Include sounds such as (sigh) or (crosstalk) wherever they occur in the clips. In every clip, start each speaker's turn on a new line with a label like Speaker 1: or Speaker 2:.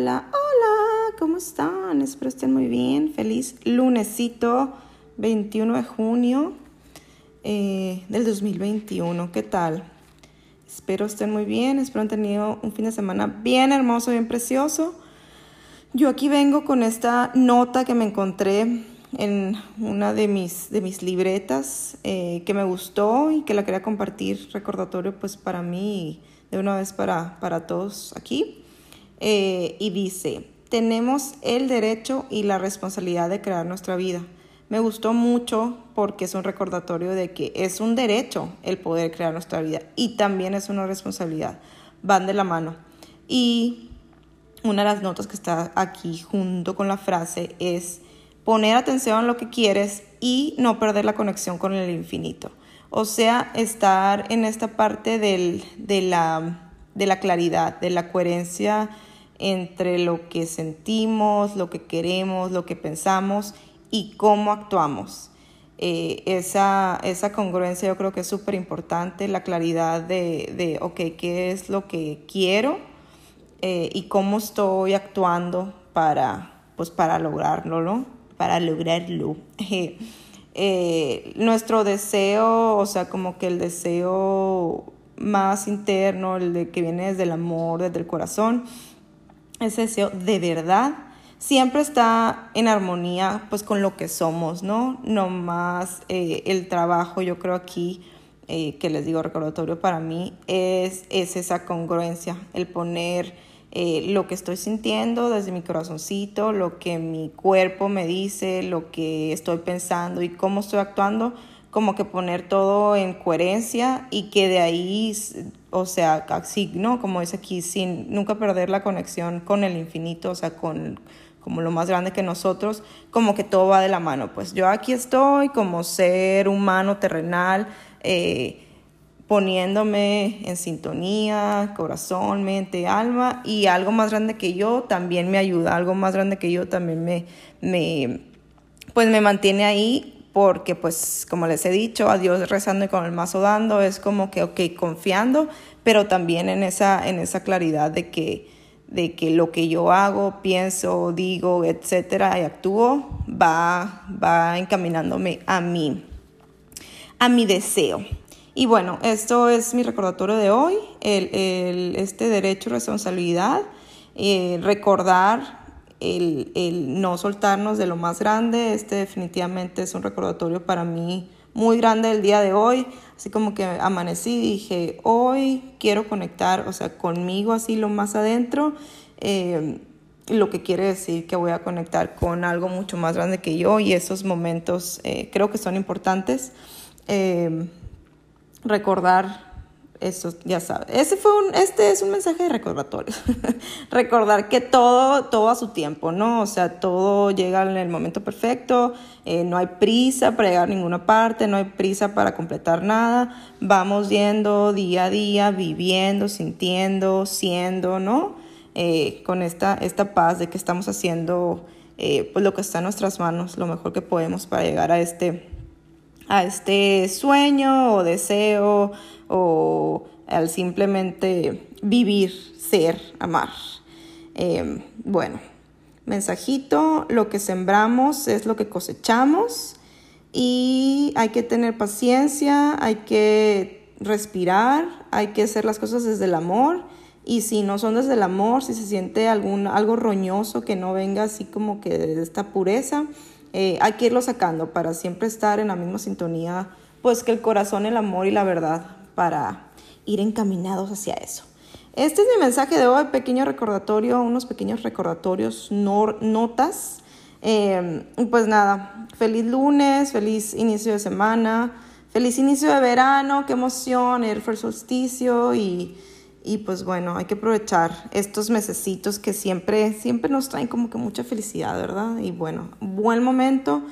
Speaker 1: Hola, hola, ¿cómo están? Espero estén muy bien. Feliz lunesito 21 de junio eh, del 2021. ¿Qué tal? Espero estén muy bien, espero han tenido un fin de semana bien hermoso, bien precioso. Yo aquí vengo con esta nota que me encontré en una de mis, de mis libretas eh, que me gustó y que la quería compartir, recordatorio pues para mí y de una vez para, para todos aquí. Eh, y dice, tenemos el derecho y la responsabilidad de crear nuestra vida. Me gustó mucho porque es un recordatorio de que es un derecho el poder crear nuestra vida y también es una responsabilidad. Van de la mano. Y una de las notas que está aquí junto con la frase es poner atención a lo que quieres y no perder la conexión con el infinito. O sea, estar en esta parte del, de, la, de la claridad, de la coherencia entre lo que sentimos, lo que queremos, lo que pensamos y cómo actuamos. Eh, esa, esa, congruencia yo creo que es súper importante, la claridad de, de, ok, ¿qué es lo que quiero eh, y cómo estoy actuando para, pues, para lograrlo, ¿no? Para lograrlo. (laughs) Eh, nuestro deseo, o sea, como que el deseo más interno, el de que viene desde el amor, desde el corazón, ese deseo de verdad siempre está en armonía pues con lo que somos, ¿no? No más eh, el trabajo, yo creo aquí, eh, que les digo recordatorio para mí, es, es esa congruencia, el poner eh, lo que estoy sintiendo desde mi corazoncito, lo que mi cuerpo me dice, lo que estoy pensando y cómo estoy actuando, como que poner todo en coherencia y que de ahí o sea, así, ¿no? Como es aquí, sin nunca perder la conexión con el infinito, o sea, con como lo más grande que nosotros, como que todo va de la mano. Pues yo aquí estoy como ser humano terrenal, eh, poniéndome en sintonía, corazón, mente, alma, y algo más grande que yo también me ayuda, algo más grande que yo también me, me pues me mantiene ahí porque pues como les he dicho, a Dios rezando y con el mazo dando, es como que, ok, confiando, pero también en esa, en esa claridad de que, de que lo que yo hago, pienso, digo, etcétera, y actúo, va, va encaminándome a mí, a mi deseo. Y bueno, esto es mi recordatorio de hoy, el, el, este derecho y responsabilidad, eh, recordar el, no soltarnos de lo más grande. Este definitivamente es un recordatorio para mí muy grande del día de hoy. Así como que amanecí y dije, hoy quiero conectar, o sea, conmigo así lo más adentro. Eh, lo que quiere decir que voy a conectar con algo mucho más grande que yo y esos momentos eh, creo que son importantes. Eh, recordar eso ya sabes. Ese fue un, este es un mensaje de recordatorio. (laughs) Recordar que todo, todo a su tiempo, ¿no? O sea, todo llega en el momento perfecto, eh, no hay prisa para llegar a ninguna parte, no hay prisa para completar nada. Vamos yendo día a día, viviendo, sintiendo, siendo, ¿no? Eh, con esta, esta paz de que estamos haciendo eh, pues lo que está en nuestras manos, lo mejor que podemos para llegar a este, a este sueño o deseo o al simplemente vivir, ser, amar. Em, bueno, mensajito, lo que sembramos es lo que cosechamos y hay que tener paciencia, hay que respirar, hay que hacer las cosas desde el amor y si no son desde el amor, si se siente algún, algo roñoso que no venga así como que de esta pureza, eh, hay que irlo sacando para siempre estar en la misma sintonía, pues que el corazón, el amor y la verdad para ir encaminados hacia eso. Este es mi mensaje de hoy, pequeño recordatorio, unos pequeños recordatorios, notas. Eh, pues nada, feliz lunes, feliz inicio de semana, feliz inicio de verano, qué emoción, el solsticio y, y pues bueno, hay que aprovechar estos mesecitos que siempre, siempre nos traen como que mucha felicidad, ¿verdad? Y bueno, buen momento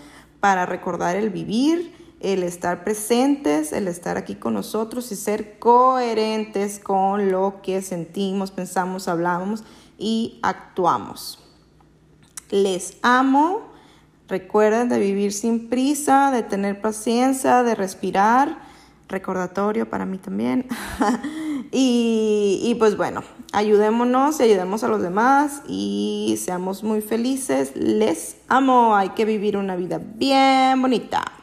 Speaker 1: para recordar el vivir el estar presentes, el estar aquí con nosotros y ser coherentes con lo que sentimos, pensamos, hablamos y actuamos. Les amo. Recuerden de vivir sin prisa, de tener paciencia, de respirar. Recordatorio para mí también. (laughs) Y, y pues bueno, ayudémonos y ayudemos a los demás y seamos muy felices. Les amo. Hay que vivir una vida bien bonita.